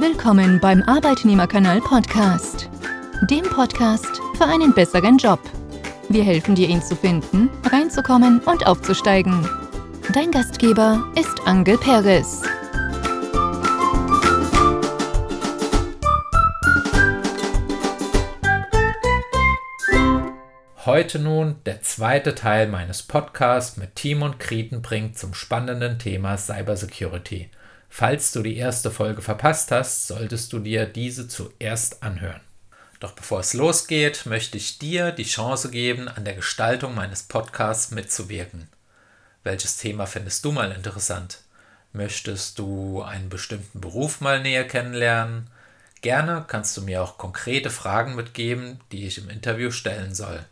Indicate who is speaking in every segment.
Speaker 1: Willkommen beim Arbeitnehmerkanal Podcast, dem Podcast für einen besseren Job. Wir helfen dir, ihn zu finden, reinzukommen und aufzusteigen. Dein Gastgeber ist Angel Perez.
Speaker 2: Heute nun der zweite Teil meines Podcasts mit Timon Krietenbrink zum spannenden Thema Cybersecurity. Falls du die erste Folge verpasst hast, solltest du dir diese zuerst anhören. Doch bevor es losgeht, möchte ich dir die Chance geben, an der Gestaltung meines Podcasts mitzuwirken. Welches Thema findest du mal interessant? Möchtest du einen bestimmten Beruf mal näher kennenlernen? Gerne kannst du mir auch konkrete Fragen mitgeben, die ich im Interview stellen soll.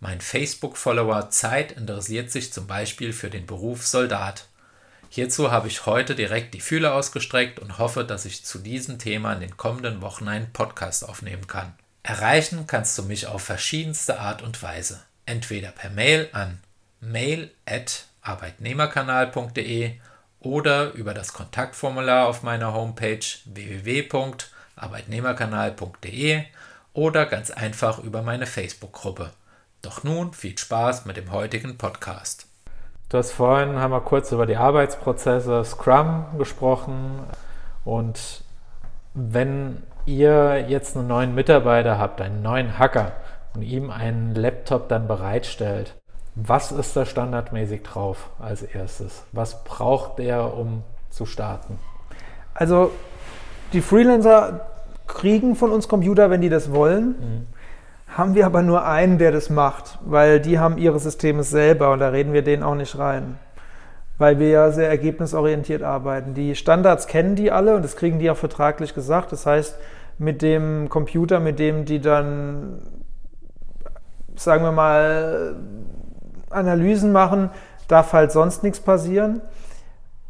Speaker 2: Mein Facebook-Follower Zeit interessiert sich zum Beispiel für den Beruf Soldat. Hierzu habe ich heute direkt die Fühler ausgestreckt und hoffe, dass ich zu diesem Thema in den kommenden Wochen einen Podcast aufnehmen kann. Erreichen kannst du mich auf verschiedenste Art und Weise. Entweder per Mail an mail@arbeitnehmerkanal.de oder über das Kontaktformular auf meiner Homepage www.arbeitnehmerkanal.de oder ganz einfach über meine Facebook-Gruppe. Doch nun viel Spaß mit dem heutigen Podcast.
Speaker 3: Du hast vorhin, haben wir kurz über die Arbeitsprozesse Scrum gesprochen und wenn ihr jetzt einen neuen Mitarbeiter habt, einen neuen Hacker und ihm einen Laptop dann bereitstellt, was ist da standardmäßig drauf als erstes? Was braucht der, um zu starten?
Speaker 4: Also die Freelancer kriegen von uns Computer, wenn die das wollen. Mhm haben wir aber nur einen, der das macht, weil die haben ihre Systeme selber und da reden wir denen auch nicht rein. Weil wir ja sehr ergebnisorientiert arbeiten. Die Standards kennen die alle und das kriegen die auch vertraglich gesagt. Das heißt, mit dem Computer, mit dem die dann, sagen wir mal, Analysen machen, darf halt sonst nichts passieren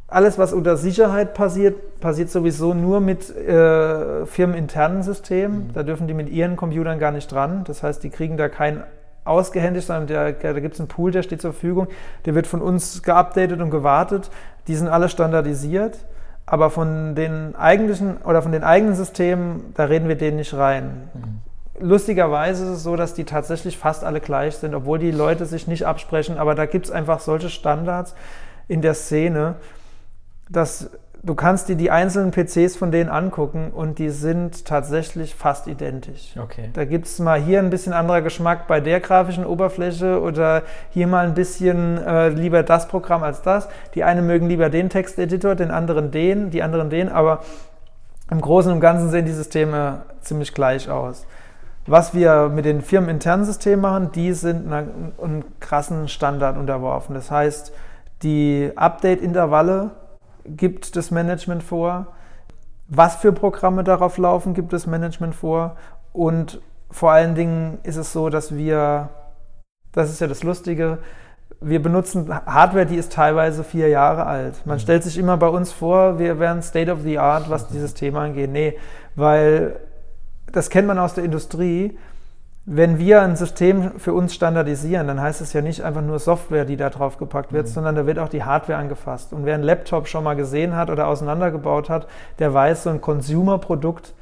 Speaker 4: alles, was unter Sicherheit passiert, passiert sowieso nur mit äh, firmeninternen Systemen. Mhm. Da dürfen die mit ihren Computern gar nicht dran. Das heißt, die kriegen da kein ausgehändigt, sondern der, da gibt es einen Pool, der steht zur Verfügung. Der wird von uns geupdatet und gewartet. Die sind alle standardisiert. Aber von den eigentlichen oder von den eigenen Systemen, da reden wir denen nicht rein. Mhm. Lustigerweise ist es so, dass die tatsächlich fast alle gleich sind, obwohl die Leute sich nicht absprechen. Aber da gibt es einfach solche Standards in der Szene dass du kannst dir die einzelnen PCs von denen angucken und die sind tatsächlich fast identisch.
Speaker 3: Okay.
Speaker 4: Da gibt es mal hier ein bisschen anderer Geschmack bei der grafischen Oberfläche oder hier mal ein bisschen äh, lieber das Programm als das. Die einen mögen lieber den Texteditor, den anderen den, die anderen den, aber im Großen und Ganzen sehen die Systeme ziemlich gleich aus. Was wir mit den firmeninternen Systemen machen, die sind einem krassen Standard unterworfen. Das heißt, die Update-Intervalle gibt das Management vor? Was für Programme darauf laufen, gibt das Management vor? Und vor allen Dingen ist es so, dass wir, das ist ja das Lustige, wir benutzen Hardware, die ist teilweise vier Jahre alt. Man mhm. stellt sich immer bei uns vor, wir wären State of the Art, was dieses Thema angeht. Nee, weil das kennt man aus der Industrie. Wenn wir ein System für uns standardisieren, dann heißt es ja nicht einfach nur Software, die da drauf gepackt wird, mhm. sondern da wird auch die Hardware angefasst. Und wer einen Laptop schon mal gesehen hat oder auseinandergebaut hat, der weiß, so ein Consumer-Produkt,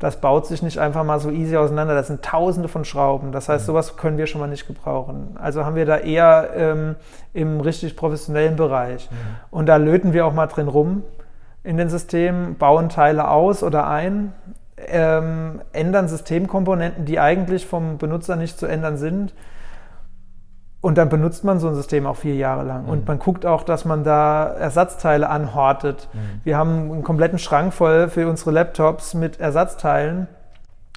Speaker 4: das baut sich nicht einfach mal so easy auseinander. Das sind tausende von Schrauben. Das heißt, mhm. sowas können wir schon mal nicht gebrauchen. Also haben wir da eher ähm, im richtig professionellen Bereich. Mhm. Und da löten wir auch mal drin rum in den Systemen, bauen Teile aus oder ein ähm, ändern Systemkomponenten, die eigentlich vom Benutzer nicht zu ändern sind. Und dann benutzt man so ein System auch vier Jahre lang. Mhm. Und man guckt auch, dass man da Ersatzteile anhortet. Mhm. Wir haben einen kompletten Schrank voll für unsere Laptops mit Ersatzteilen,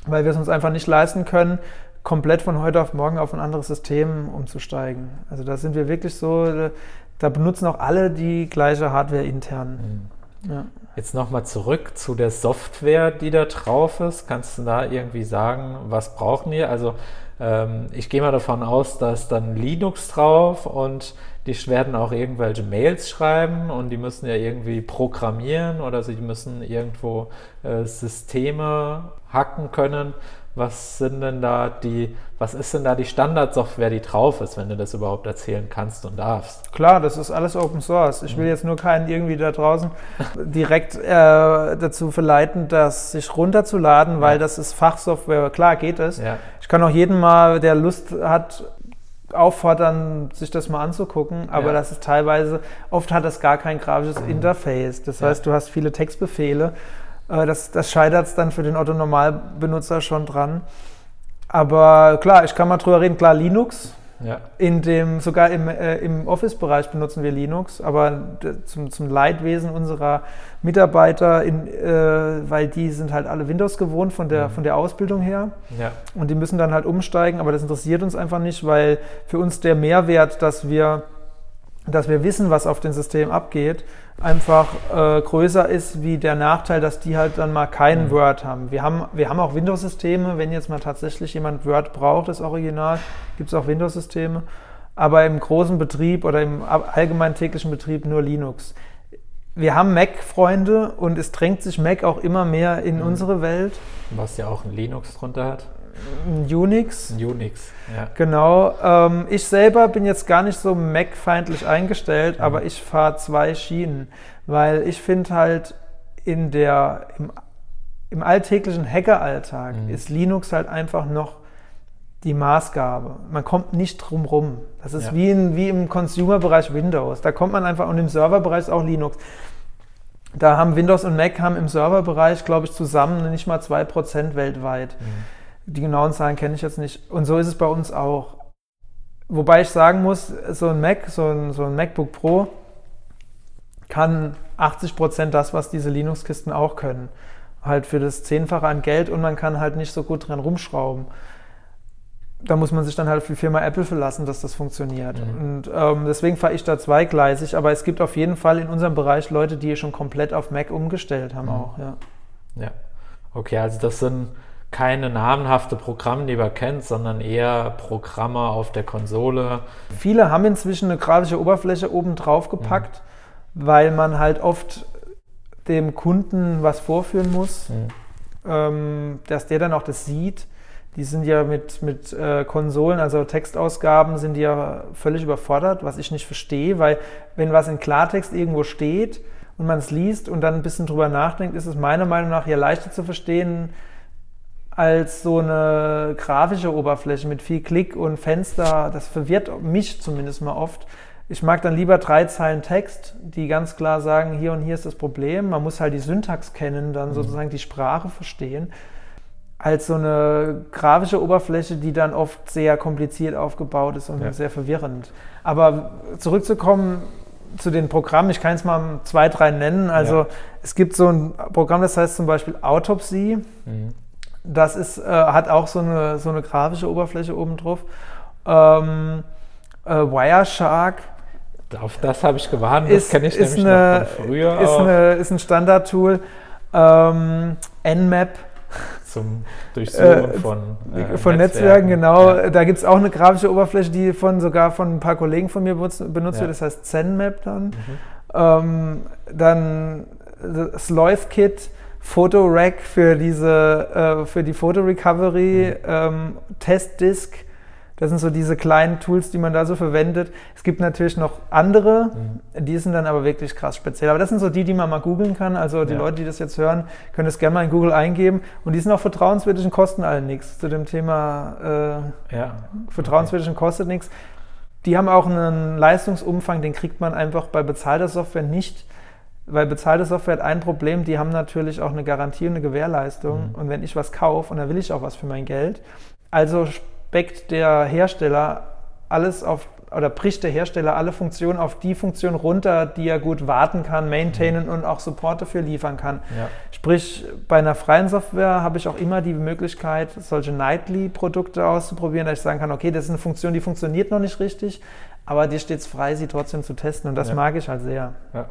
Speaker 4: weil wir es uns einfach nicht leisten können, komplett von heute auf morgen auf ein anderes System umzusteigen. Also da sind wir wirklich so, da benutzen auch alle die gleiche Hardware intern.
Speaker 3: Mhm. Ja. Jetzt nochmal zurück zu der Software, die da drauf ist. Kannst du da irgendwie sagen, was brauchen wir? Also ähm, ich gehe mal davon aus, dass dann Linux drauf und die werden auch irgendwelche Mails schreiben und die müssen ja irgendwie programmieren oder sie müssen irgendwo äh, Systeme hacken können. Was sind denn da die, was ist denn da die Standardsoftware, die drauf ist, wenn du das überhaupt erzählen kannst und darfst?
Speaker 4: Klar, das ist alles Open Source. Ich will jetzt nur keinen irgendwie da draußen direkt äh, dazu verleiten, das sich runterzuladen, weil das ist Fachsoftware. Klar geht es.
Speaker 3: Ja.
Speaker 4: Ich kann auch jeden mal, der Lust hat, auffordern, sich das mal anzugucken, aber
Speaker 3: Ja.
Speaker 4: das ist teilweise, oft hat das gar kein grafisches Interface. Das heißt, du hast viele Textbefehle. Äh, Das, das scheitert es dann für den Otto-Normalbenutzer schon dran. Aber klar, ich kann mal drüber reden. Klar, Linux,
Speaker 3: Ja.
Speaker 4: in dem, sogar im, äh, im Office-Bereich benutzen wir Linux, aber zum, zum Leidwesen unserer Mitarbeiter, in, äh, weil die sind halt alle Windows gewohnt von der, von der Ausbildung her
Speaker 3: Ja.
Speaker 4: und die müssen dann halt umsteigen, aber das interessiert uns einfach nicht, weil für uns der Mehrwert, dass wir, dass wir wissen, was auf dem System abgeht, einfach äh, größer ist wie der Nachteil, dass die halt dann mal kein
Speaker 3: Mhm.
Speaker 4: Word haben. Wir haben, wir haben auch Windows-Systeme, wenn jetzt mal tatsächlich jemand Word braucht, das Original, gibt es auch Windows-Systeme, aber im großen Betrieb oder im allgemeinen täglichen Betrieb nur Linux. Wir haben Mac-Freunde und es drängt sich Mac auch immer mehr in
Speaker 3: Mhm.
Speaker 4: unsere Welt.
Speaker 3: Was ja auch ein Linux drunter hat.
Speaker 4: Unix,
Speaker 3: Unix. Ja.
Speaker 4: Genau. Ähm, ich selber bin jetzt gar nicht so Mac-feindlich eingestellt, aber ich fahre zwei Schienen, weil ich finde halt in der, im, im alltäglichen Hackeralltag
Speaker 3: Mhm.
Speaker 4: ist Linux halt einfach noch die Maßgabe. Man kommt nicht drum rum. Das ist
Speaker 3: Ja.
Speaker 4: wie, in, wie im Consumer-Bereich Windows. Da kommt man einfach, und im Serverbereich ist auch Linux. Da haben Windows und Mac haben im Serverbereich, glaube ich, zusammen nicht mal 2% weltweit. Die genauen Zahlen kenne ich jetzt nicht. Und so ist es bei uns auch. Wobei ich sagen muss, so ein Mac, so ein, so ein MacBook Pro kann 80% das, was diese Linux-Kisten auch können. Halt für das Zehnfache an Geld und man kann halt nicht so gut dran rumschrauben. Da muss man sich dann halt auf die Firma Apple verlassen, dass das funktioniert.
Speaker 3: Mhm.
Speaker 4: Und ähm, deswegen fahre ich da zweigleisig. Aber es gibt auf jeden Fall in unserem Bereich Leute, die schon komplett auf Mac umgestellt haben
Speaker 3: Mhm.
Speaker 4: auch. Ja.
Speaker 3: Ja. Okay, also das sind keine die man kennt, sondern eher Programme auf der Konsole.
Speaker 4: Viele haben inzwischen eine grafische Oberfläche oben drauf gepackt, weil man halt oft dem Kunden was vorführen muss, ähm, dass der dann auch das sieht. Die sind ja mit, mit äh, Konsolen, also Textausgaben, sind die ja völlig überfordert, was ich nicht verstehe, weil wenn was in Klartext irgendwo steht und man es liest und dann ein bisschen drüber nachdenkt, ist es meiner Meinung nach ja leichter zu verstehen, als so eine grafische Oberfläche mit viel Klick und Fenster. Das verwirrt mich zumindest mal oft. Ich mag dann lieber drei Zeilen Text, die ganz klar sagen, hier und hier ist das Problem. Man muss halt die Syntax kennen, dann sozusagen die Sprache verstehen, als so eine grafische Oberfläche, die dann oft sehr kompliziert aufgebaut ist und
Speaker 3: Ja.
Speaker 4: sehr verwirrend. Aber zurückzukommen zu den Programmen, ich kann jetzt mal zwei, drei nennen. Also
Speaker 3: Ja.
Speaker 4: es gibt so ein Programm, das heißt zum Beispiel Autopsy.
Speaker 3: Mhm.
Speaker 4: Das ist, äh, hat auch so eine, so eine grafische Oberfläche oben drauf. Ähm, äh, Wireshark
Speaker 3: Auf das habe ich gewartet, das
Speaker 4: ist,
Speaker 3: kenne ich nämlich
Speaker 4: eine,
Speaker 3: noch von früher
Speaker 4: ist, eine, ist ein Standardtool. Ähm, Nmap
Speaker 3: zum Durchsuchen
Speaker 4: äh,
Speaker 3: von, äh,
Speaker 4: von Netzwerken, genau.
Speaker 3: Ja.
Speaker 4: Da gibt es auch eine grafische Oberfläche, die von sogar von ein paar Kollegen von mir benutzt, benutzt
Speaker 3: Ja.
Speaker 4: wird. Das heißt ZenMap dann.
Speaker 3: Mhm.
Speaker 4: Ähm, dann SlothKit, Photorack für diese äh, für die Photo Recovery,
Speaker 3: Mhm.
Speaker 4: ähm, Testdisk. Das sind so diese kleinen Tools, die man da so verwendet. Es gibt natürlich noch andere,
Speaker 3: Mhm.
Speaker 4: die sind dann aber wirklich krass speziell. Aber das sind so die, die man mal googeln kann. Also die
Speaker 3: Ja.
Speaker 4: Leute, die das jetzt hören, können das gerne mal in Google eingeben. Und die sind auch vertrauenswürdig und kosten alle nichts. Zu dem Thema äh,
Speaker 3: ja.
Speaker 4: vertrauenswürdig und kostet nichts. Die haben auch einen Leistungsumfang, den kriegt man einfach bei bezahlter Software nicht. Weil bezahlte Software hat ein Problem, die haben natürlich auch eine Garantie und eine Gewährleistung.
Speaker 3: Mhm.
Speaker 4: Und wenn ich was kaufe, und dann will ich auch was für mein Geld, also speckt der Hersteller alles auf, oder bricht der Hersteller alle Funktionen auf die Funktion runter, die er gut warten kann, maintainen und auch Support dafür liefern kann.
Speaker 3: Ja.
Speaker 4: Sprich, bei einer freien Software habe ich auch immer die Möglichkeit, solche Nightly-Produkte auszuprobieren, dass ich sagen kann, okay, das ist eine Funktion, die funktioniert noch nicht richtig, aber dir steht es frei, sie trotzdem zu testen und das
Speaker 3: Ja.
Speaker 4: mag ich halt sehr.
Speaker 3: Ja.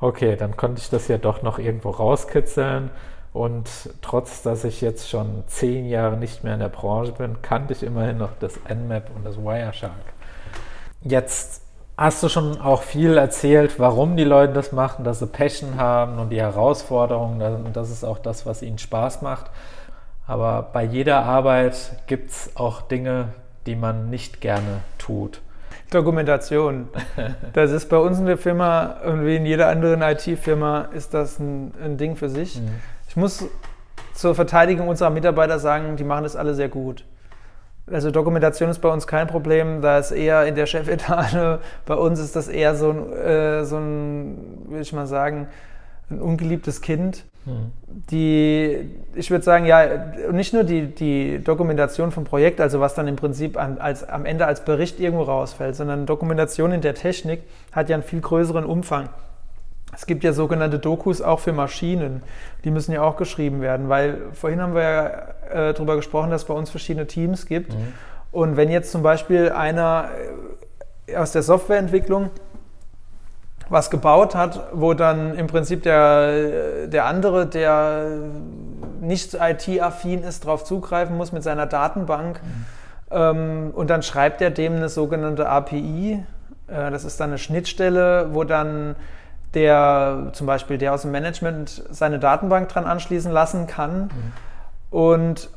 Speaker 3: Okay, dann konnte ich das ja doch noch irgendwo rauskitzeln. Und trotz, dass ich jetzt schon zehn Jahre nicht mehr in der Branche bin, kannte ich immerhin noch das Nmap und das Wireshark. Jetzt hast du schon auch viel erzählt, warum die Leute das machen, dass sie Passion haben und die Herausforderungen. Das ist auch das, was ihnen Spaß macht. Aber bei jeder Arbeit gibt es auch Dinge, die man nicht gerne tut.
Speaker 4: Dokumentation. Das ist bei uns in der Firma und wie in jeder anderen IT-Firma ist das ein, ein, Ding für sich. Mhm. Ich muss zur Verteidigung unserer Mitarbeiter sagen, die machen das alle sehr gut. Also Dokumentation ist bei uns kein Problem, da ist eher in der Chefetage, bei uns ist das eher so ein, äh, so ein will ich mal sagen, ein ungeliebtes Kind. Hm. Die, ich würde sagen, ja, nicht nur die, die Dokumentation vom Projekt, also was dann im Prinzip an, als, am Ende als Bericht irgendwo rausfällt, sondern Dokumentation in der Technik hat ja einen viel größeren Umfang. Es gibt ja sogenannte Dokus auch für Maschinen, die müssen ja auch geschrieben werden, weil vorhin haben wir ja äh, darüber gesprochen, dass es bei uns verschiedene Teams gibt. Mhm. Und wenn jetzt zum Beispiel einer äh, aus der Softwareentwicklung was gebaut hat, wo dann im Prinzip der, der andere, der nicht IT-affin ist, darauf zugreifen muss mit seiner Datenbank. Mhm. Ähm, und dann schreibt er dem eine sogenannte API. Äh, das ist dann eine Schnittstelle, wo dann der zum Beispiel der aus dem Management seine Datenbank dran anschließen lassen kann. Mhm. Und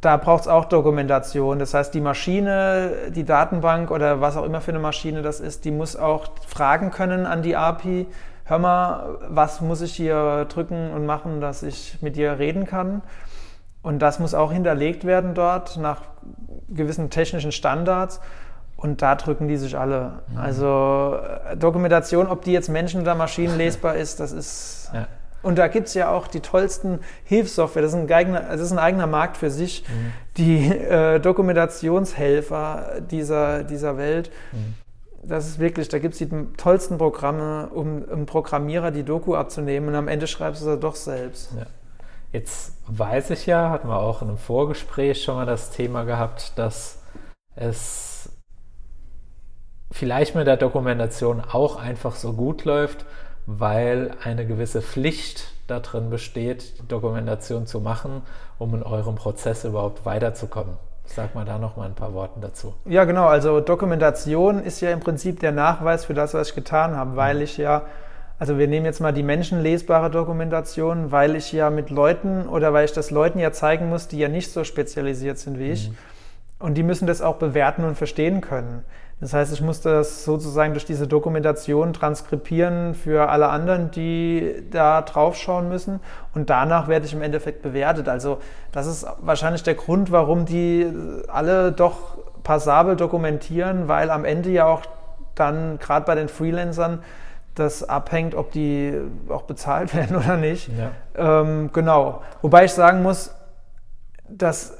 Speaker 4: da braucht es auch Dokumentation. Das heißt, die Maschine, die Datenbank oder was auch immer für eine Maschine das ist, die muss auch fragen können an die API. Hör mal, was muss ich hier drücken und machen, dass ich mit dir reden kann? Und das muss auch hinterlegt werden dort nach gewissen technischen Standards. Und da drücken die sich alle. Mhm. Also äh, Dokumentation, ob die jetzt Menschen- oder Maschinen lesbar ist, das ist ja. Und da gibt es ja auch die tollsten Hilfssoftware. Das ist ein eigener, das ist ein eigener Markt für sich. Mhm. Die äh, Dokumentationshelfer dieser, dieser Welt. Mhm. Das ist wirklich, da gibt es die tollsten Programme, um, um Programmierer die Doku abzunehmen und am Ende schreibst du es doch selbst. Ja.
Speaker 3: Jetzt weiß ich ja, hatten wir auch in einem Vorgespräch schon mal das Thema gehabt, dass es vielleicht mit der Dokumentation auch einfach so gut läuft, weil eine gewisse Pflicht darin besteht, die Dokumentation zu machen, um in eurem Prozess überhaupt weiterzukommen. Sag mal da noch mal ein paar Worte dazu.
Speaker 4: Ja, genau. Also Dokumentation ist ja im Prinzip der Nachweis für das, was ich getan habe, weil ich ja, also wir nehmen jetzt mal die menschenlesbare Dokumentation, weil ich ja mit Leuten oder weil ich das Leuten ja zeigen muss, die ja nicht so spezialisiert sind wie ich. Mhm. Und die müssen das auch bewerten und verstehen können. Das heißt, ich muss das sozusagen durch diese Dokumentation transkribieren für alle anderen, die da draufschauen müssen. Und danach werde ich im Endeffekt bewertet. Also das ist wahrscheinlich der Grund, warum die alle doch passabel dokumentieren, weil am Ende ja auch dann gerade bei den Freelancern das abhängt, ob die auch bezahlt werden oder nicht. Ja. Ähm, genau. Wobei ich sagen muss, dass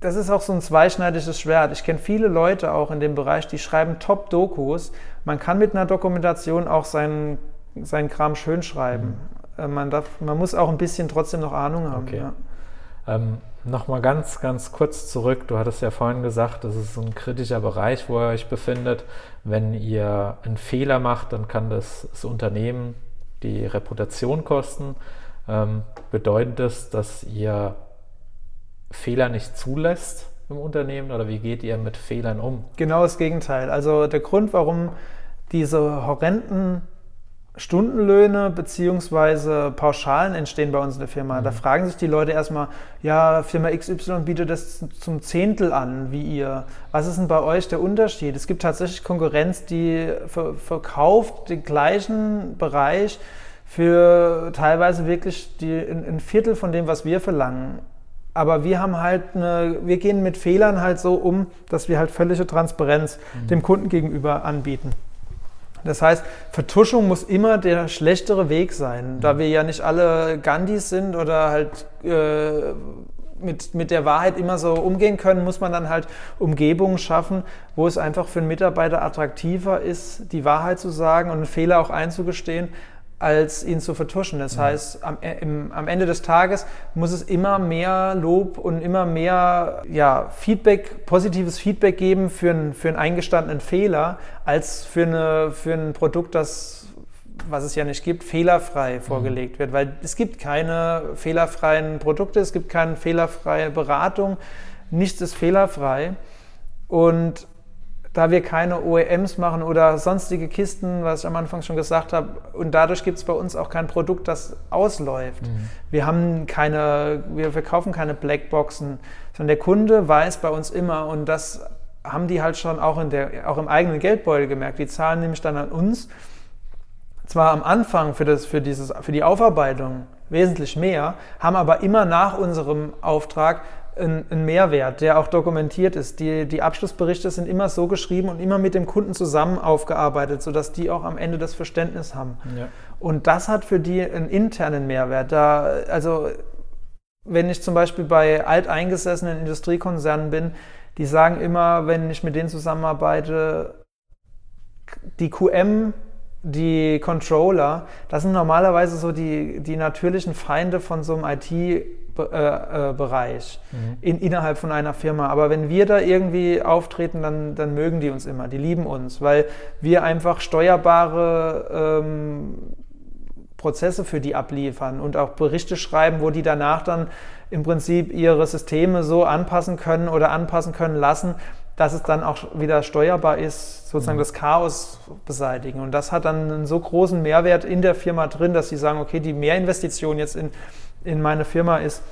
Speaker 4: das ist auch so ein zweischneidiges Schwert. Ich kenne viele Leute auch in dem Bereich, die schreiben Top-Dokus. Man kann mit einer Dokumentation auch seinen, seinen Kram schön schreiben. Mhm. Man, darf, man muss auch ein bisschen trotzdem noch Ahnung haben. Okay. Ja.
Speaker 3: Ähm, Nochmal ganz, ganz kurz zurück. Du hattest ja vorhin gesagt, das ist ein kritischer Bereich, wo ihr euch befindet. Wenn ihr einen Fehler macht, dann kann das, das Unternehmen die Reputation kosten. Ähm, bedeutet das, dass ihr Fehler nicht zulässt im Unternehmen oder wie geht ihr mit Fehlern um?
Speaker 4: Genau das Gegenteil. Also der Grund, warum diese horrenden Stundenlöhne bzw. Pauschalen entstehen bei uns in der Firma. Mhm. Da fragen sich die Leute erstmal, ja, Firma XY bietet das zum Zehntel an, wie ihr. Was ist denn bei euch der Unterschied? Es gibt tatsächlich Konkurrenz, die verkauft den gleichen Bereich für teilweise wirklich die, ein Viertel von dem, was wir verlangen. Aber wir haben halt eine, wir gehen mit Fehlern halt so um, dass wir halt völlige Transparenz mhm. dem Kunden gegenüber anbieten. Das heißt, Vertuschung muss immer der schlechtere Weg sein. Mhm. Da wir ja nicht alle Gandhis sind oder halt äh, mit, mit der Wahrheit immer so umgehen können, muss man dann halt Umgebungen schaffen, wo es einfach für einen Mitarbeiter attraktiver ist, die Wahrheit zu sagen und einen Fehler auch einzugestehen, als ihn zu vertuschen. Das ja. heißt, am, äh, im, am, Ende des Tages muss es immer mehr Lob und immer mehr ja, Feedback, positives Feedback geben für, ein, für einen eingestandenen Fehler, als für, eine, für ein Produkt, das, was es ja nicht gibt, fehlerfrei mhm. vorgelegt wird. Weil es gibt keine fehlerfreien Produkte, es gibt keine fehlerfreie Beratung, nichts ist fehlerfrei. Und da wir keine OEMs machen oder sonstige Kisten, was ich am Anfang schon gesagt habe, und dadurch gibt es bei uns auch kein Produkt, das ausläuft. Mhm. Wir haben keine, wir verkaufen keine Blackboxen, sondern der Kunde weiß bei uns immer und das haben die halt schon auch, in der, auch im eigenen Geldbeutel gemerkt. Die zahlen nämlich dann an uns zwar am Anfang für, das, für, dieses, für die Aufarbeitung wesentlich mehr, haben aber immer nach unserem Auftrag einen, Mehrwert, der auch dokumentiert ist. Die, die Abschlussberichte sind immer so geschrieben und immer mit dem Kunden zusammen aufgearbeitet, sodass die auch am Ende das Verständnis haben. Ja. Und das hat für die einen internen Mehrwert. Da, also wenn ich zum Beispiel bei alteingesessenen Industriekonzernen bin, die sagen immer, wenn ich mit denen zusammenarbeite, die QM die Controller, das sind normalerweise so die, die natürlichen Feinde von so einem IT-Bereich äh, äh, mhm. in, innerhalb von einer Firma. Aber wenn wir da irgendwie auftreten, dann, dann mögen die uns immer, die lieben uns, weil wir einfach steuerbare ähm, Prozesse für die abliefern und auch Berichte schreiben, wo die danach dann im Prinzip ihre Systeme so anpassen können oder anpassen können lassen, dass es dann auch wieder steuerbar ist, sozusagen mhm. das Chaos beseitigen. Und das hat dann einen so großen Mehrwert in der Firma drin, dass sie sagen, okay, die Mehrinvestition jetzt in, in meine Firma ist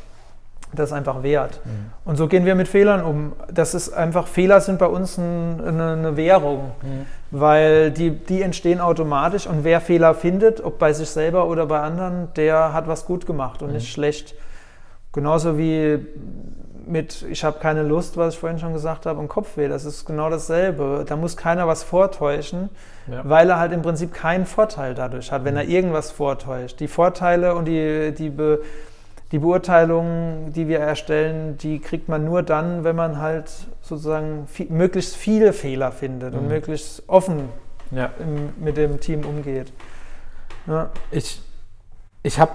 Speaker 4: das einfach wert. Mhm. Und so gehen wir mit Fehlern um. Das ist einfach, Fehler sind bei uns ein, eine, eine, Währung, mhm. weil die, die entstehen automatisch und wer Fehler findet, ob bei sich selber oder bei anderen, der hat was gut gemacht und mhm. nicht schlecht. Genauso wie mit, ich habe keine Lust, was ich vorhin schon gesagt habe, und Kopfweh. Das ist genau dasselbe. Da muss keiner was vortäuschen, ja. weil er halt im Prinzip keinen Vorteil dadurch hat, wenn er mhm. irgendwas vortäuscht. Die Vorteile und die, die, Be, die Beurteilungen, die wir erstellen, die kriegt man nur dann, wenn man halt sozusagen viel, möglichst viele Fehler findet mhm. und möglichst offen ja. im, mit dem Team umgeht.
Speaker 3: Ja. Ich ich habe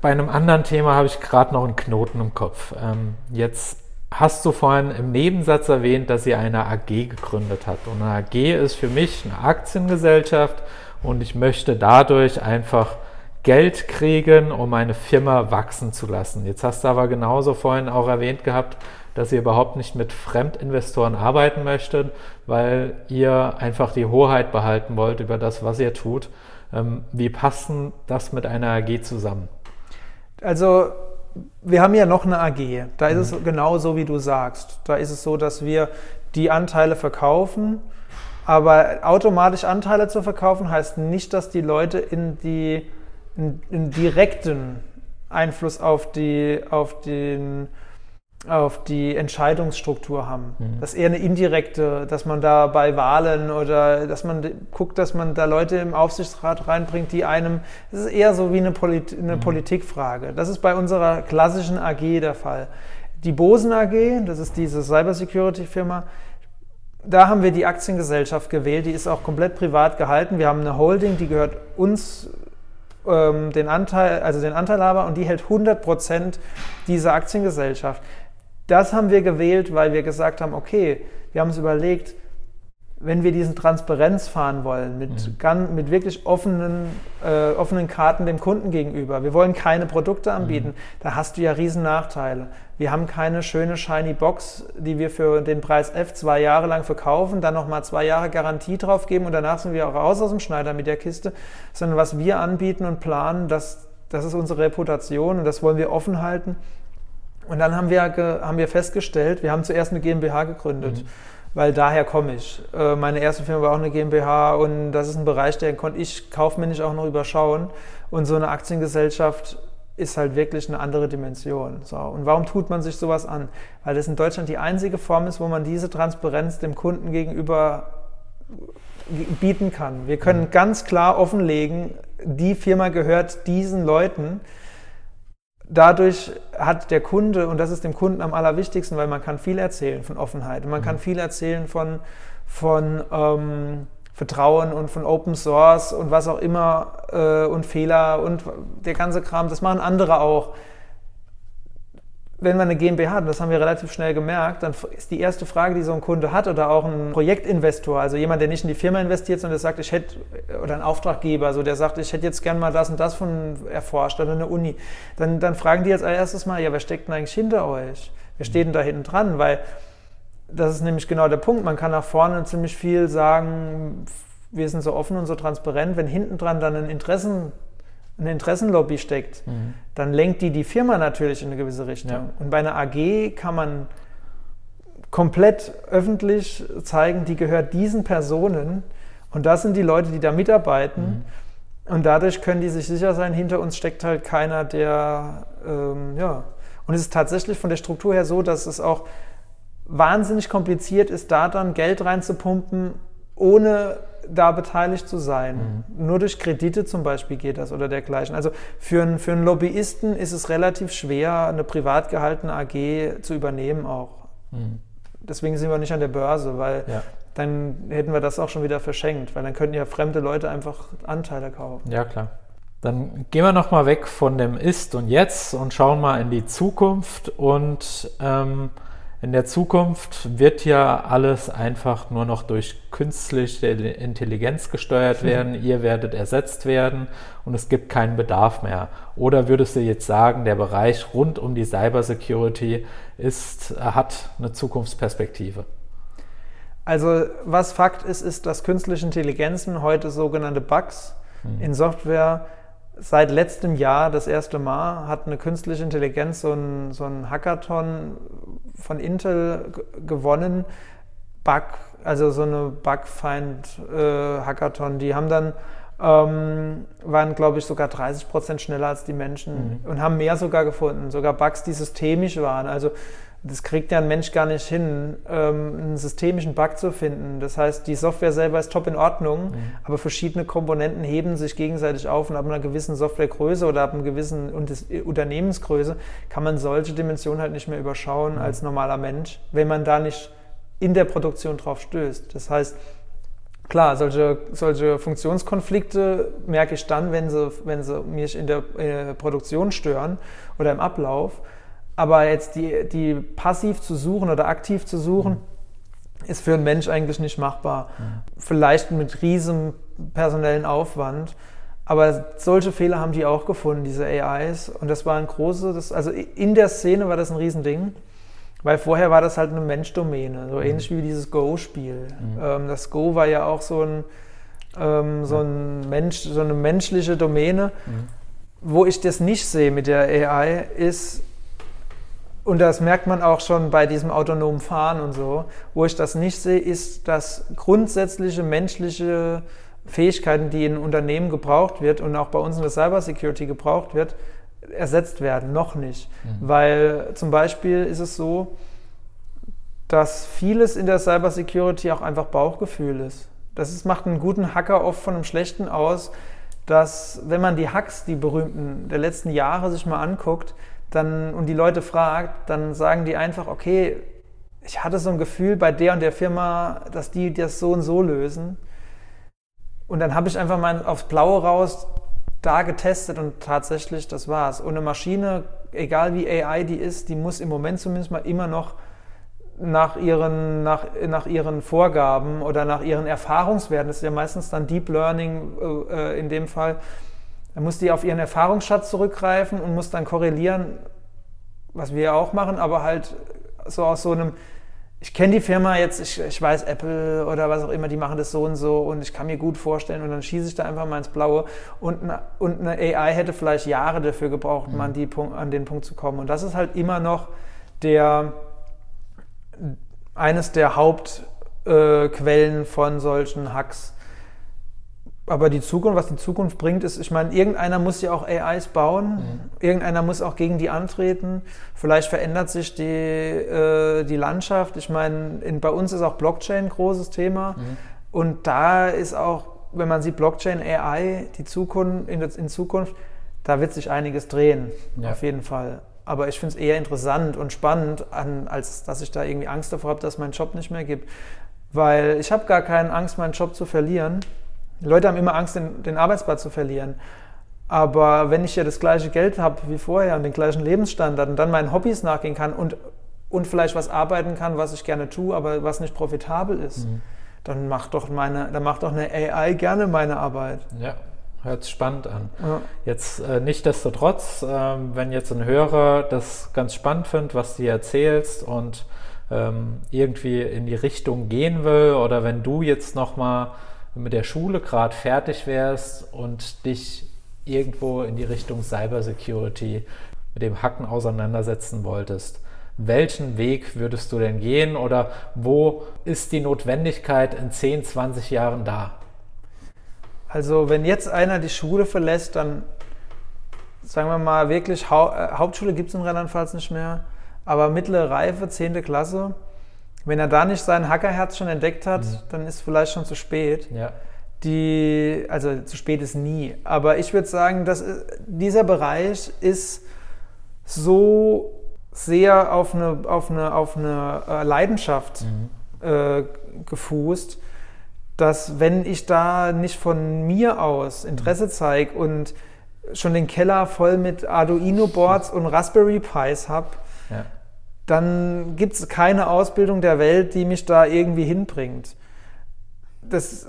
Speaker 3: bei einem anderen Thema habe ich gerade noch einen Knoten im Kopf. Ähm, jetzt hast du vorhin im Nebensatz erwähnt, dass ihr eine AG gegründet habt. Und eine AG ist für mich eine Aktiengesellschaft und ich möchte dadurch einfach Geld kriegen, um meine Firma wachsen zu lassen. Jetzt hast du aber genauso vorhin auch erwähnt gehabt, dass ihr überhaupt nicht mit Fremdinvestoren arbeiten möchtet, weil ihr einfach die Hoheit behalten wollt über das, was ihr tut. Ähm, wie passt das mit einer AG zusammen?
Speaker 4: Also wir haben ja noch eine AG. Da ist mhm. es genau so, wie du sagst. Da ist es so, dass wir die Anteile verkaufen. Aber automatisch Anteile zu verkaufen heißt nicht, dass die Leute in die in, in direkten Einfluss auf, die, auf den auf die Entscheidungsstruktur haben. Mhm. Das ist eher eine indirekte, dass man da bei Wahlen oder dass man guckt, dass man da Leute im Aufsichtsrat reinbringt, die einem, das ist eher so wie eine, Polit eine mhm. Politikfrage. Das ist bei unserer klassischen AG der Fall. Die Bosen AG, das ist diese Cybersecurity-Firma, da haben wir die Aktiengesellschaft gewählt, die ist auch komplett privat gehalten. Wir haben eine Holding, die gehört uns ähm, den Anteil, also den Anteilhaber und die hält 100 Prozent dieser Aktiengesellschaft. Das haben wir gewählt, weil wir gesagt haben, okay, wir haben uns überlegt, wenn wir diesen Transparenz fahren wollen, mit, mhm. ganz, mit wirklich offenen, äh, offenen Karten dem Kunden gegenüber, wir wollen keine Produkte anbieten, mhm. da hast du ja riesen Nachteile. Wir haben keine schöne shiny Box, die wir für den Preis F zwei Jahre lang verkaufen, dann nochmal zwei Jahre Garantie drauf geben und danach sind wir auch raus aus dem Schneider mit der Kiste, sondern was wir anbieten und planen, das, das ist unsere Reputation und das wollen wir offen halten und dann haben wir, haben wir festgestellt, wir haben zuerst eine GmbH gegründet, mhm. weil daher komme ich. Äh, meine erste Firma war auch eine GmbH und das ist ein Bereich, den konnte ich kaufmännisch auch noch überschauen. Und so eine Aktiengesellschaft ist halt wirklich eine andere Dimension. So. Und warum tut man sich sowas an? Weil das in Deutschland die einzige Form ist, wo man diese Transparenz dem Kunden gegenüber bieten kann. Wir können mhm. ganz klar offenlegen, die Firma gehört diesen Leuten dadurch hat der Kunde, und das ist dem Kunden am allerwichtigsten, weil man kann viel erzählen von Offenheit. Und man mhm. kann viel erzählen von, von ähm, Vertrauen und von Open Source und was auch immer äh, und Fehler und der ganze Kram, das machen andere auch wenn man eine GmbH hat, das haben wir relativ schnell gemerkt, dann ist die erste Frage, die so ein Kunde hat oder auch ein Projektinvestor, also jemand, der nicht in die Firma investiert, sondern der sagt, ich hätte, oder ein Auftraggeber, so der sagt, ich hätte jetzt gern mal das und das von erforscht oder eine Uni, dann, dann fragen die als erstes mal, ja, wer steckt denn eigentlich hinter euch? Wer steht denn da hinten dran? Weil das ist nämlich genau der Punkt. Man kann nach vorne ziemlich viel sagen, wir sind so offen und so transparent. Wenn hinten dran dann ein Interessen, eine Interessenlobby steckt, mhm. dann lenkt die die Firma natürlich in eine gewisse Richtung. Ja. Und bei einer AG kann man komplett öffentlich zeigen, die gehört diesen Personen und das sind die Leute, die da mitarbeiten. Mhm. Und dadurch können die sich sicher sein, hinter uns steckt halt keiner, der, ähm, ja. Und es ist tatsächlich von der Struktur her so, dass es auch wahnsinnig kompliziert ist, da dann Geld reinzupumpen, ohne da beteiligt zu sein. Mhm. Nur durch Kredite zum Beispiel geht das oder dergleichen. Also für einen, für einen Lobbyisten ist es relativ schwer, eine privat gehaltene AG zu übernehmen auch. Mhm. Deswegen sind wir nicht an der Börse, weil ja. dann hätten wir das auch schon wieder verschenkt, weil dann könnten ja fremde Leute einfach Anteile kaufen.
Speaker 3: Ja, klar. Dann gehen wir nochmal weg von dem Ist und Jetzt und schauen mal in die Zukunft und ähm, in der Zukunft wird ja alles einfach nur noch durch künstliche Intelligenz gesteuert mhm. werden. Ihr werdet ersetzt werden und es gibt keinen Bedarf mehr. Oder würdest du jetzt sagen, der Bereich rund um die Cybersecurity ist, hat eine Zukunftsperspektive?
Speaker 4: Also was Fakt ist, ist, dass künstliche Intelligenzen heute sogenannte Bugs mhm. in Software seit letztem Jahr das erste Mal hat eine künstliche Intelligenz so ein, so ein Hackathon von Intel gewonnen. Bug, also so eine Bugfind-Hackathon. Äh, die haben dann ähm, waren, glaube ich, sogar 30 Prozent schneller als die Menschen mhm. und haben mehr sogar gefunden. Sogar Bugs, die systemisch waren. Also das kriegt ja ein Mensch gar nicht hin, ähm, einen systemischen Bug zu finden. Das heißt, die Software selber ist top in Ordnung, mhm. aber verschiedene Komponenten heben sich gegenseitig auf und ab einer gewissen Softwaregröße oder ab einer gewissen Unternehmensgröße kann man solche Dimensionen halt nicht mehr überschauen mhm. als normaler Mensch, wenn man da nicht in der Produktion drauf stößt. Das heißt, klar, solche, solche Funktionskonflikte merke ich dann, wenn sie, wenn sie mich in der, in der Produktion stören oder im Ablauf. Aber jetzt die, die passiv zu suchen oder aktiv zu suchen, mhm. ist für einen Mensch eigentlich nicht machbar. Mhm. Vielleicht mit riesem personellen Aufwand. Aber solche Fehler haben die auch gefunden, diese AIs. Und das war ein großes, also in der Szene war das ein Riesending. Weil vorher war das halt eine Menschdomäne, so mhm. ähnlich wie dieses Go-Spiel. Mhm. Ähm, das Go war ja auch so, ein, ähm, so, ein Mensch, so eine menschliche Domäne. Mhm. Wo ich das nicht sehe mit der AI, ist, und das merkt man auch schon bei diesem autonomen Fahren und so. Wo ich das nicht sehe, ist, dass grundsätzliche menschliche Fähigkeiten, die in Unternehmen gebraucht wird und auch bei uns in der Cybersecurity gebraucht wird, ersetzt werden. Noch nicht. Mhm. Weil zum Beispiel ist es so, dass vieles in der Cybersecurity auch einfach Bauchgefühl ist. Das ist, macht einen guten Hacker oft von einem schlechten aus, dass wenn man die Hacks, die berühmten der letzten Jahre sich mal anguckt, dann, und die Leute fragt, dann sagen die einfach, okay, ich hatte so ein Gefühl bei der und der Firma, dass die das so und so lösen. Und dann habe ich einfach mal aufs Blaue raus da getestet und tatsächlich, das war's. Und eine Maschine, egal wie AI die ist, die muss im Moment zumindest mal immer noch nach ihren, nach, nach ihren Vorgaben oder nach ihren Erfahrungswerten, das ist ja meistens dann Deep Learning äh, in dem Fall, dann muss die auf ihren Erfahrungsschatz zurückgreifen und muss dann korrelieren, was wir auch machen, aber halt so aus so einem, ich kenne die Firma jetzt, ich, ich weiß Apple oder was auch immer, die machen das so und so und ich kann mir gut vorstellen und dann schieße ich da einfach mal ins Blaue und eine, und eine AI hätte vielleicht Jahre dafür gebraucht, mhm. an, die, an den Punkt zu kommen. Und das ist halt immer noch der, eines der Hauptquellen äh, von solchen Hacks aber die Zukunft, was die Zukunft bringt, ist, ich meine, irgendeiner muss ja auch AIs bauen, mhm. irgendeiner muss auch gegen die antreten. Vielleicht verändert sich die, äh, die Landschaft. Ich meine, in, bei uns ist auch Blockchain ein großes Thema. Mhm. Und da ist auch, wenn man sieht, Blockchain, AI, die Zukunft, in, in Zukunft, da wird sich einiges drehen, ja. auf jeden Fall. Aber ich finde es eher interessant und spannend, an, als dass ich da irgendwie Angst davor habe, dass es meinen Job nicht mehr gibt. Weil ich habe gar keine Angst, meinen Job zu verlieren die Leute haben immer Angst, den, den Arbeitsplatz zu verlieren. Aber wenn ich ja das gleiche Geld habe wie vorher und den gleichen Lebensstandard und dann meinen Hobbys nachgehen kann und, und vielleicht was arbeiten kann, was ich gerne tue, aber was nicht profitabel ist, mhm. dann macht doch meine, dann macht doch eine AI gerne meine Arbeit.
Speaker 3: Ja, hört sich spannend an. Ja. Jetzt äh, nichtdestotrotz, äh, wenn jetzt ein Hörer das ganz spannend findet, was du erzählst und ähm, irgendwie in die Richtung gehen will oder wenn du jetzt nochmal mit der Schule gerade fertig wärst und dich irgendwo in die Richtung Cybersecurity mit dem Hacken auseinandersetzen wolltest, welchen Weg würdest du denn gehen oder wo ist die Notwendigkeit in 10, 20 Jahren da?
Speaker 4: Also wenn jetzt einer die Schule verlässt, dann sagen wir mal wirklich, äh, Hauptschule gibt es in Rheinland-Pfalz nicht mehr, aber mittlere Reife, 10. Klasse, wenn er da nicht sein Hackerherz schon entdeckt hat, mhm. dann ist vielleicht schon zu spät.
Speaker 3: Ja.
Speaker 4: Die, also zu spät ist nie. Aber ich würde sagen, dass äh, dieser Bereich ist so sehr auf eine, auf eine, auf eine äh, Leidenschaft mhm. äh, gefußt, dass wenn ich da nicht von mir aus Interesse zeige und schon den Keller voll mit Arduino-Boards und Raspberry Pis habe, ja. Dann gibt es keine Ausbildung der Welt, die mich da irgendwie hinbringt. Das,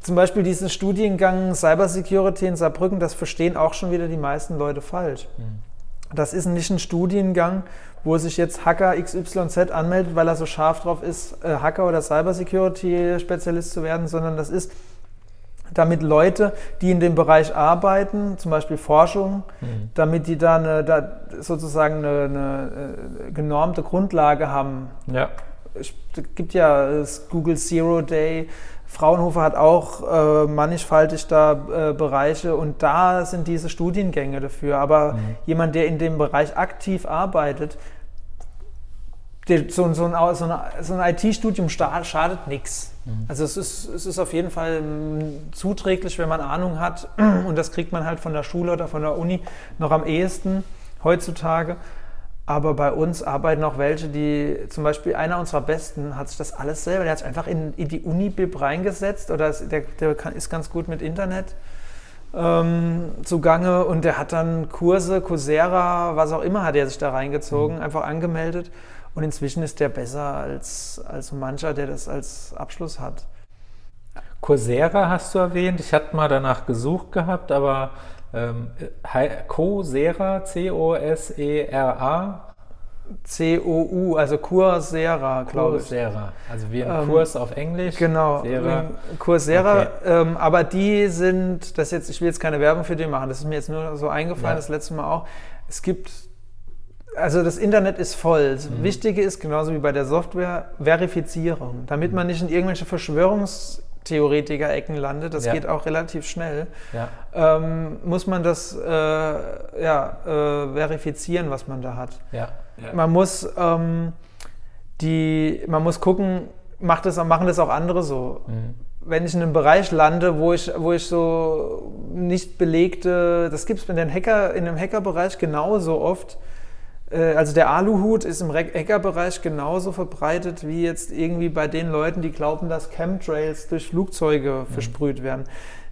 Speaker 4: zum Beispiel diesen Studiengang Cybersecurity in Saarbrücken, das verstehen auch schon wieder die meisten Leute falsch. Mhm. Das ist nicht ein Studiengang, wo sich jetzt Hacker XYZ anmeldet, weil er so scharf drauf ist, äh, Hacker oder Cybersecurity-Spezialist zu werden, sondern das ist, damit Leute, die in dem Bereich arbeiten, zum Beispiel Forschung, mhm. damit die da, eine, da sozusagen eine, eine, äh, genormte Grundlage haben.
Speaker 3: Ja.
Speaker 4: Es gibt ja das Google Zero Day, Fraunhofer hat auch äh, mannigfaltig da äh, Bereiche und da sind diese Studiengänge dafür. Aber mhm. jemand, der in dem Bereich aktiv arbeitet, der, so, so, ein, so, so ein IT-Studium schadet nichts. Mhm. Also es ist, es ist auf jeden Fall ähm, zuträglich, wenn man Ahnung hat und das kriegt man halt von der Schule oder von der Uni noch am ehesten heutzutage. Aber bei uns arbeiten auch welche, die zum Beispiel einer unserer Besten hat sich das alles selber, der hat sich einfach in, in die Uni-Bib reingesetzt oder ist, der, der kann, ist ganz gut mit Internet ähm, zugange und der hat dann Kurse, Coursera, was auch immer hat er sich da reingezogen, mhm. einfach angemeldet und inzwischen ist der besser als, als mancher, der das als Abschluss hat.
Speaker 3: Coursera hast du erwähnt, ich hatte mal danach gesucht gehabt, aber ähm, Coursera, C-O-S-E-R-A.
Speaker 4: C-O-U, also Coursera, glaube ich.
Speaker 3: Coursera, also wie ein ähm, Kurs auf Englisch.
Speaker 4: Genau, Sera. Coursera, okay. ähm, aber die sind, das jetzt, ich will jetzt keine Werbung für die machen, das ist mir jetzt nur so eingefallen, ja. das letzte Mal auch. Es gibt, also das Internet ist voll. Das mhm. Wichtige ist, genauso wie bei der Software, Verifizierung, damit mhm. man nicht in irgendwelche Verschwörungs- Theoretiker-Ecken landet, das ja. geht auch relativ schnell, ja. ähm, muss man das äh, ja, äh, verifizieren, was man da hat.
Speaker 3: Ja.
Speaker 4: Man, muss, ähm, die, man muss gucken, macht das, machen das auch andere so. Mhm. Wenn ich in einem Bereich lande, wo ich, wo ich so nicht belegte, das gibt es in, Hacker, in dem Hackerbereich genauso oft, also der Aluhut ist im Hackerbereich genauso verbreitet wie jetzt irgendwie bei den Leuten, die glauben, dass Chemtrails durch Flugzeuge mhm. versprüht werden.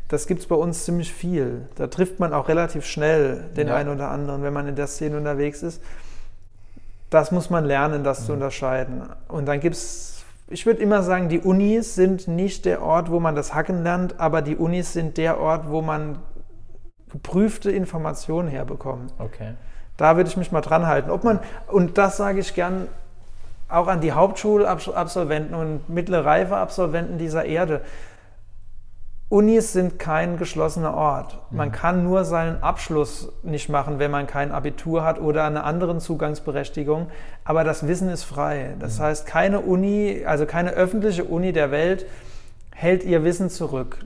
Speaker 4: Das gibt es bei uns ziemlich viel. Da trifft man auch relativ schnell den ja. einen oder anderen, wenn man in der Szene unterwegs ist. Das muss man lernen, das mhm. zu unterscheiden. Und dann gibt es, ich würde immer sagen, die Unis sind nicht der Ort, wo man das Hacken lernt, aber die Unis sind der Ort, wo man geprüfte Informationen herbekommt.
Speaker 3: Okay.
Speaker 4: Da würde ich mich mal dran halten. Ob man, und das sage ich gern auch an die Hauptschulabsolventen und mittlere Reife-Absolventen dieser Erde. Unis sind kein geschlossener Ort. Man mhm. kann nur seinen Abschluss nicht machen, wenn man kein Abitur hat oder eine andere Zugangsberechtigung. Aber das Wissen ist frei. Das mhm. heißt, keine Uni, also keine öffentliche Uni der Welt hält ihr Wissen zurück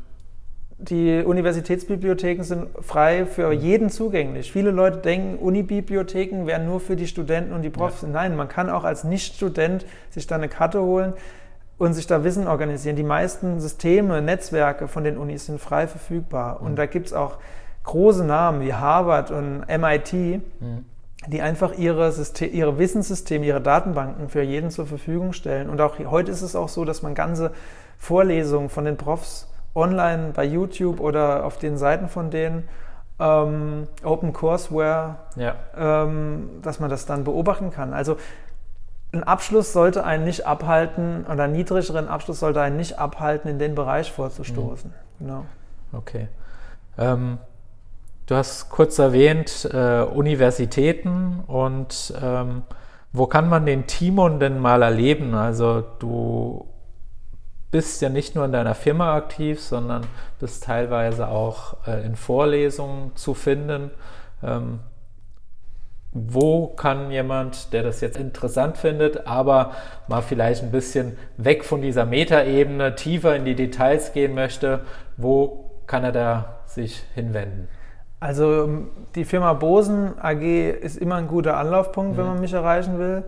Speaker 4: die Universitätsbibliotheken sind frei für jeden zugänglich. Viele Leute denken, Unibibliotheken wären nur für die Studenten und die Profs. Ja. Nein, man kann auch als Nicht-Student sich da eine Karte holen und sich da Wissen organisieren. Die meisten Systeme, Netzwerke von den Unis sind frei verfügbar. Mhm. Und da gibt es auch große Namen wie Harvard und MIT, mhm. die einfach ihre, System, ihre Wissenssysteme, ihre Datenbanken für jeden zur Verfügung stellen. Und auch heute ist es auch so, dass man ganze Vorlesungen von den Profs online bei YouTube oder auf den Seiten von denen, ähm, Open Courseware, ja. ähm, dass man das dann beobachten kann. Also ein Abschluss sollte einen nicht abhalten, oder einen niedrigeren Abschluss sollte einen nicht abhalten, in den Bereich vorzustoßen. Mhm. Genau.
Speaker 3: Okay. Ähm, du hast kurz erwähnt, äh, Universitäten und ähm, Wo kann man den Timon denn mal erleben? Also du bist ja nicht nur in deiner Firma aktiv, sondern bist teilweise auch äh, in Vorlesungen zu finden. Ähm, wo kann jemand, der das jetzt interessant findet, aber mal vielleicht ein bisschen weg von dieser Metaebene, tiefer in die Details gehen möchte, wo kann er da sich hinwenden?
Speaker 4: Also ähm, die Firma Bosen AG ist immer ein guter Anlaufpunkt, mhm. wenn man mich erreichen will.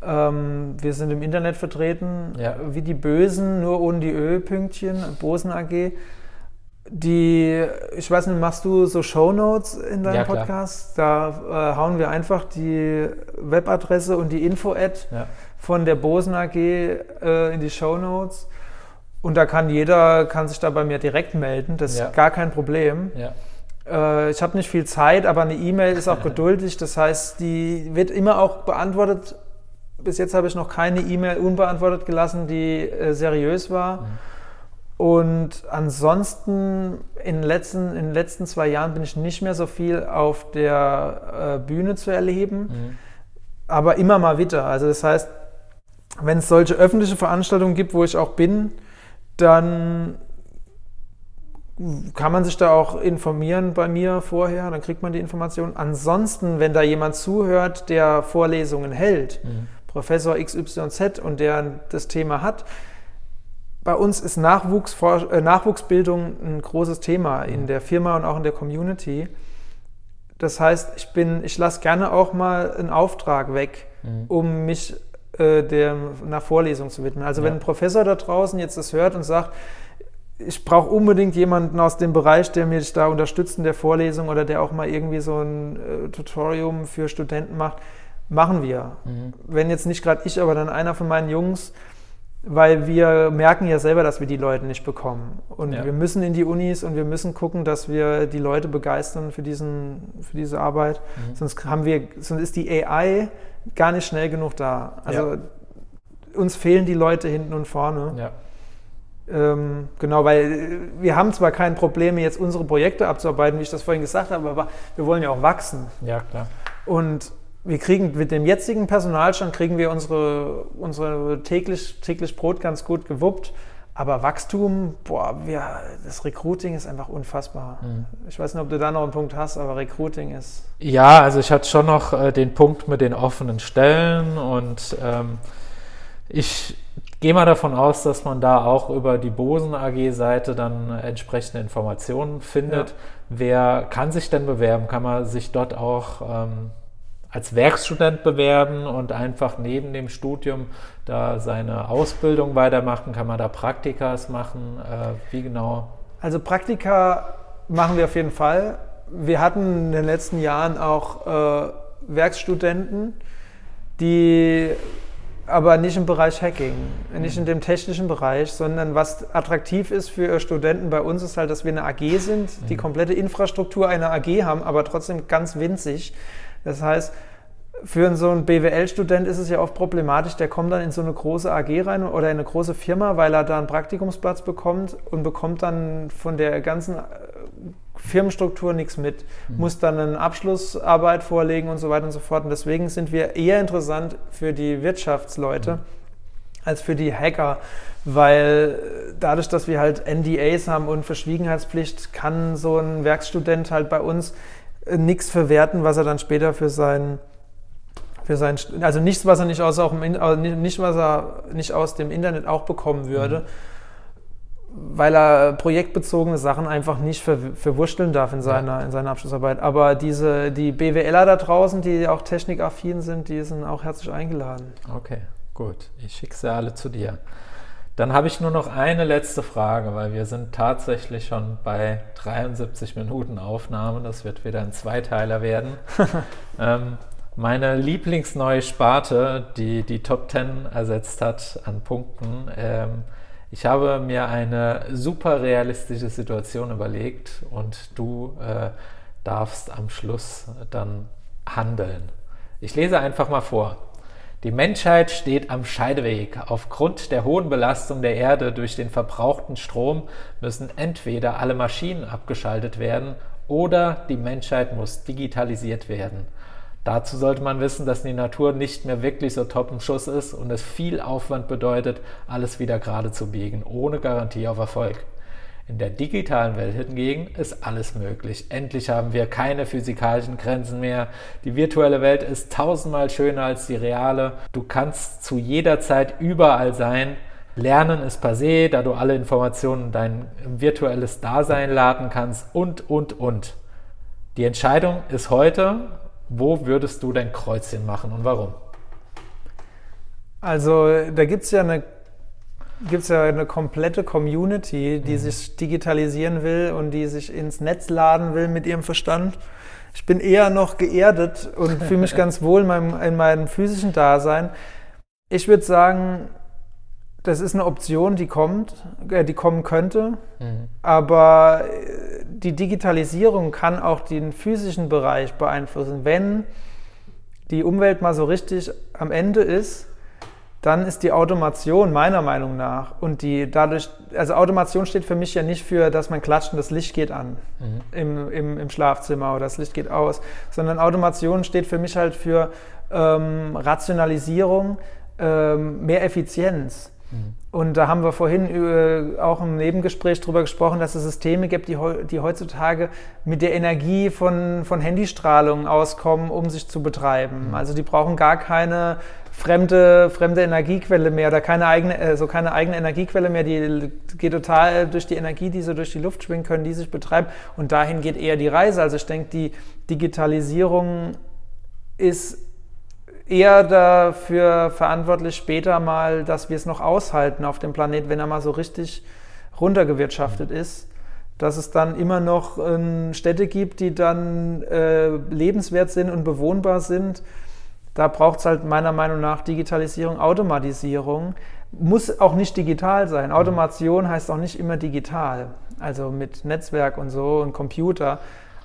Speaker 4: Ähm, wir sind im Internet vertreten, ja. wie die Bösen, nur ohne die Ö-Pünktchen, Bosen AG. Die, ich weiß nicht, machst du so Shownotes in deinem ja, Podcast? Da äh, hauen wir einfach die Webadresse und die Info-Ad ja. von der Bosen AG äh, in die Shownotes. Und da kann jeder, kann sich da bei mir direkt melden, das ist gar kein Problem. Äh, ich habe nicht viel Zeit, aber eine E-Mail ist auch geduldig, das heißt, die wird immer auch beantwortet. Bis jetzt habe ich noch keine E-Mail unbeantwortet gelassen, die äh, seriös war. Mhm. Und ansonsten in den, letzten, in den letzten zwei Jahren bin ich nicht mehr so viel auf der äh, Bühne zu erleben, mhm. aber immer mal wieder. Also das heißt, wenn es solche öffentliche Veranstaltungen gibt, wo ich auch bin, dann kann man sich da auch informieren bei mir vorher, dann kriegt man die Informationen. Ansonsten, wenn da jemand zuhört, der Vorlesungen hält, mhm. Professor XYZ und der das Thema hat, bei uns ist äh, Nachwuchsbildung ein großes Thema in der Firma und auch in der Community. Das heißt, ich, ich lasse gerne auch mal einen Auftrag weg, mhm. um mich äh, der, einer Vorlesung zu widmen. Also ja. wenn ein Professor da draußen jetzt das hört und sagt, ich brauche unbedingt jemanden aus dem Bereich, der mich da unterstützt in der Vorlesung oder der auch mal irgendwie so ein äh, Tutorium für Studenten macht, machen wir. Mhm. Wenn jetzt nicht gerade ich, aber dann einer von meinen Jungs, weil wir merken ja selber, dass wir die Leute nicht bekommen. Und ja. wir müssen in die Unis und wir müssen gucken, dass wir die Leute begeistern für, diesen, für diese Arbeit. Mhm. Sonst, haben wir, sonst ist die AI gar nicht schnell genug da. Also ja. uns fehlen die Leute hinten und vorne. Ja. Ähm, genau, weil wir haben zwar kein Problem, jetzt unsere Projekte abzuarbeiten, wie ich das vorhin gesagt habe, aber wir wollen ja auch wachsen.
Speaker 3: Ja, klar.
Speaker 4: Und wir kriegen mit dem jetzigen Personalstand kriegen wir unsere, unsere täglich, täglich Brot ganz gut gewuppt. Aber Wachstum, boah, wir, das Recruiting ist einfach unfassbar. Mhm. Ich weiß nicht, ob du da noch einen Punkt hast, aber Recruiting ist.
Speaker 3: Ja, also ich hatte schon noch äh, den Punkt mit den offenen Stellen und ähm, ich gehe mal davon aus, dass man da auch über die Bosen AG-Seite dann entsprechende Informationen findet. Ja. Wer kann sich denn bewerben? Kann man sich dort auch ähm, als Werkstudent bewerben und einfach neben dem Studium da seine Ausbildung weitermachen? Kann man da Praktikas machen? Äh, wie genau?
Speaker 4: Also Praktika machen wir auf jeden Fall. Wir hatten in den letzten Jahren auch äh, Werkstudenten, die aber nicht im Bereich Hacking, nicht in dem technischen Bereich, sondern was attraktiv ist für Studenten bei uns ist halt, dass wir eine AG sind, die mhm. komplette Infrastruktur einer AG haben, aber trotzdem ganz winzig. Das heißt, für so einen BWL-Student ist es ja oft problematisch, der kommt dann in so eine große AG rein oder in eine große Firma, weil er da einen Praktikumsplatz bekommt und bekommt dann von der ganzen äh, Firmenstruktur nichts mit, mhm. muss dann eine Abschlussarbeit vorlegen und so weiter und so fort. Und deswegen sind wir eher interessant für die Wirtschaftsleute mhm. als für die Hacker, weil dadurch, dass wir halt NDAs haben und Verschwiegenheitspflicht, kann so ein Werkstudent halt bei uns nichts verwerten, was er dann später für sein für sein also nichts, was er nicht aus, auch nicht, was er nicht aus dem Internet auch bekommen würde, mhm. weil er projektbezogene Sachen einfach nicht ver, verwurschteln darf in seiner, ja. in seiner Abschlussarbeit. Aber diese, die BWLer da draußen, die auch technikaffin sind, die sind auch herzlich eingeladen.
Speaker 3: Okay, gut. Ich schicke sie alle zu dir. Dann habe ich nur noch eine letzte Frage, weil wir sind tatsächlich schon bei 73 Minuten Aufnahme. Das wird wieder ein Zweiteiler werden. ähm, meine Lieblingsneue Sparte, die die Top 10 ersetzt hat an Punkten. Ähm, ich habe mir eine super realistische Situation überlegt und du äh, darfst am Schluss dann handeln. Ich lese einfach mal vor. Die Menschheit steht am Scheideweg. Aufgrund der hohen Belastung der Erde durch den verbrauchten Strom müssen entweder alle Maschinen abgeschaltet werden oder die Menschheit muss digitalisiert werden. Dazu sollte man wissen, dass die Natur nicht mehr wirklich so top im Schuss ist und es viel Aufwand bedeutet, alles wieder gerade zu biegen, ohne Garantie auf Erfolg. In der digitalen Welt hingegen ist alles möglich. Endlich haben wir keine physikalischen Grenzen mehr. Die virtuelle Welt ist tausendmal schöner als die reale. Du kannst zu jeder Zeit überall sein. Lernen ist passé, da du alle Informationen in dein virtuelles Dasein laden kannst und, und, und. Die Entscheidung ist heute, wo würdest du dein Kreuzchen machen und warum?
Speaker 4: Also da gibt es ja eine gibt es ja eine komplette Community, die mhm. sich digitalisieren will und die sich ins Netz laden will mit ihrem Verstand. Ich bin eher noch geerdet und fühle mich ganz wohl in meinem, in meinem physischen Dasein. Ich würde sagen, das ist eine Option, die kommt, äh, die kommen könnte, mhm. aber äh, die Digitalisierung kann auch den physischen Bereich beeinflussen. Wenn die Umwelt mal so richtig am Ende ist, dann ist die Automation meiner Meinung nach und die dadurch, also Automation steht für mich ja nicht für, dass man klatscht und das Licht geht an mhm. im, im, im, Schlafzimmer oder das Licht geht aus, sondern Automation steht für mich halt für ähm, Rationalisierung, ähm, mehr Effizienz. Mhm. Und da haben wir vorhin äh, auch im Nebengespräch darüber gesprochen, dass es Systeme gibt, die, die heutzutage mit der Energie von, von Handystrahlung auskommen, um sich zu betreiben. Mhm. Also die brauchen gar keine fremde, fremde Energiequelle mehr oder keine eigene, also keine eigene Energiequelle mehr, die geht total durch die Energie, die so durch die Luft schwingen können, die sich betreiben. Und dahin geht eher die Reise. Also ich denke, die Digitalisierung ist eher dafür verantwortlich später mal, dass wir es noch aushalten auf dem Planet, wenn er mal so richtig runtergewirtschaftet ist. Dass es dann immer noch äh, Städte gibt, die dann äh, lebenswert sind und bewohnbar sind da braucht es halt meiner Meinung nach Digitalisierung, Automatisierung. Muss auch nicht digital sein. Automation heißt auch nicht immer digital. Also mit Netzwerk und so und Computer.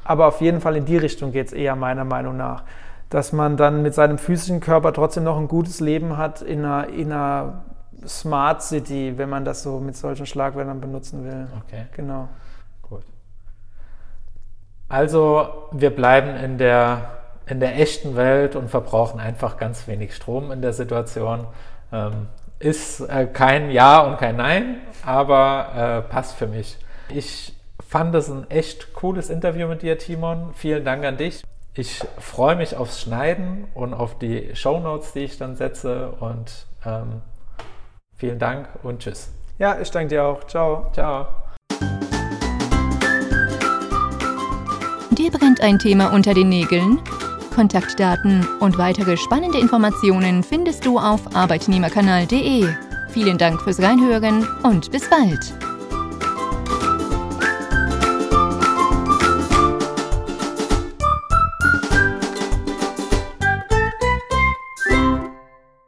Speaker 4: Aber auf jeden Fall in die Richtung geht es eher meiner Meinung nach. Dass man dann mit seinem physischen Körper trotzdem noch ein gutes Leben hat in einer, in einer Smart City, wenn man das so mit solchen Schlagwörtern benutzen will.
Speaker 3: Okay.
Speaker 4: Genau.
Speaker 3: Gut. Also wir bleiben in der in der echten Welt und verbrauchen einfach ganz wenig Strom in der Situation. Ähm, ist äh, kein Ja und kein Nein, aber äh, passt für mich. Ich fand es ein echt cooles Interview mit dir, Timon. Vielen Dank an dich. Ich freue mich aufs Schneiden und auf die Show Notes, die ich dann setze. Und ähm, vielen Dank und tschüss.
Speaker 4: Ja, ich danke dir auch. Ciao.
Speaker 3: Ciao.
Speaker 1: Dir brennt ein Thema unter den Nägeln? Kontaktdaten und weitere spannende Informationen findest du auf arbeitnehmerkanal.de. Vielen Dank fürs Reinhören und bis bald.